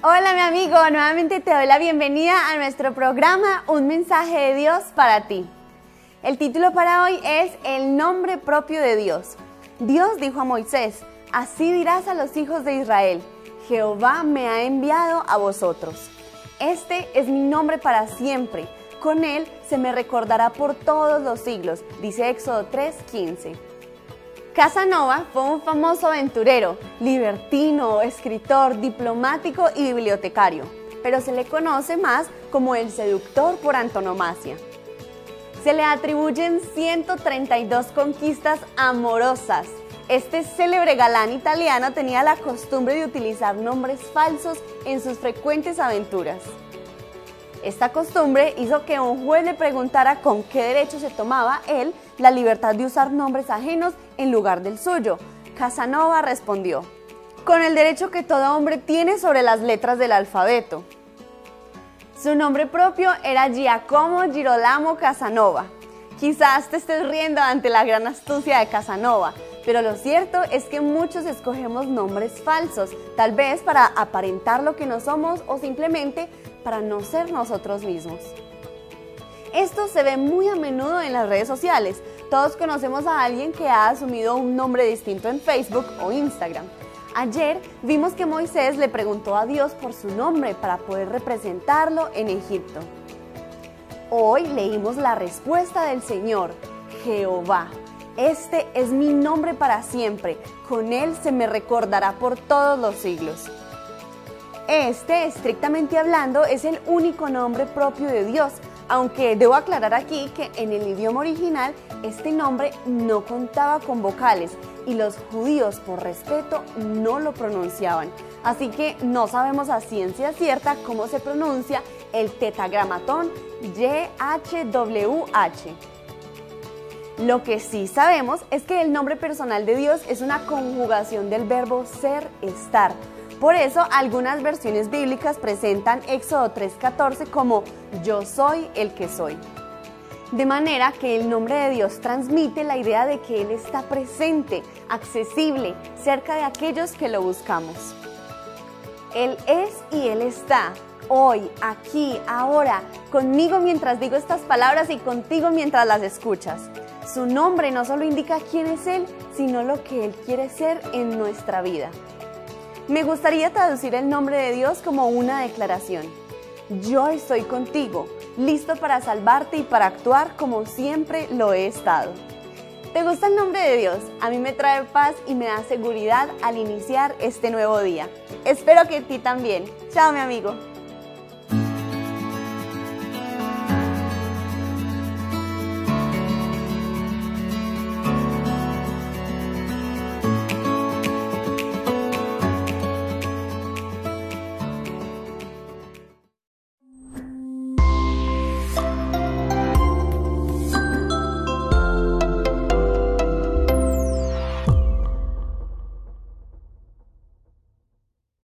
Hola mi amigo, nuevamente te doy la bienvenida a nuestro programa Un mensaje de Dios para ti. El título para hoy es El nombre propio de Dios. Dios dijo a Moisés, así dirás a los hijos de Israel, Jehová me ha enviado a vosotros. Este es mi nombre para siempre, con él se me recordará por todos los siglos, dice Éxodo 3:15. Casanova fue un famoso aventurero, libertino, escritor, diplomático y bibliotecario, pero se le conoce más como el seductor por antonomasia. Se le atribuyen 132 conquistas amorosas. Este célebre galán italiano tenía la costumbre de utilizar nombres falsos en sus frecuentes aventuras. Esta costumbre hizo que un juez le preguntara con qué derecho se tomaba él la libertad de usar nombres ajenos en lugar del suyo. Casanova respondió, con el derecho que todo hombre tiene sobre las letras del alfabeto. Su nombre propio era Giacomo Girolamo Casanova. Quizás te estés riendo ante la gran astucia de Casanova, pero lo cierto es que muchos escogemos nombres falsos, tal vez para aparentar lo que no somos o simplemente para no ser nosotros mismos. Esto se ve muy a menudo en las redes sociales. Todos conocemos a alguien que ha asumido un nombre distinto en Facebook o Instagram. Ayer vimos que Moisés le preguntó a Dios por su nombre para poder representarlo en Egipto. Hoy leímos la respuesta del Señor, Jehová. Este es mi nombre para siempre, con él se me recordará por todos los siglos. Este, estrictamente hablando, es el único nombre propio de Dios, aunque debo aclarar aquí que en el idioma original este nombre no contaba con vocales y los judíos por respeto no lo pronunciaban. Así que no sabemos a ciencia cierta cómo se pronuncia el tetagramatón YHWH. Lo que sí sabemos es que el nombre personal de Dios es una conjugación del verbo ser, estar por eso, algunas versiones bíblicas presentan Éxodo 3:14 como yo soy el que soy. De manera que el nombre de Dios transmite la idea de que Él está presente, accesible, cerca de aquellos que lo buscamos. Él es y Él está, hoy, aquí, ahora, conmigo mientras digo estas palabras y contigo mientras las escuchas. Su nombre no solo indica quién es Él, sino lo que Él quiere ser en nuestra vida. Me gustaría traducir el nombre de Dios como una declaración. Yo estoy contigo, listo para salvarte y para actuar como siempre lo he estado. ¿Te gusta el nombre de Dios? A mí me trae paz y me da seguridad al iniciar este nuevo día. Espero que a ti también. Chao mi amigo.